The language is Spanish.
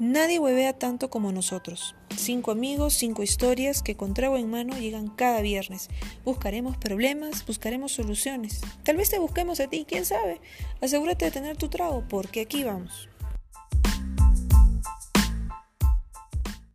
Nadie huevea tanto como nosotros. Cinco amigos, cinco historias que con trago en mano llegan cada viernes. Buscaremos problemas, buscaremos soluciones. Tal vez te busquemos a ti, quién sabe. Asegúrate de tener tu trago, porque aquí vamos.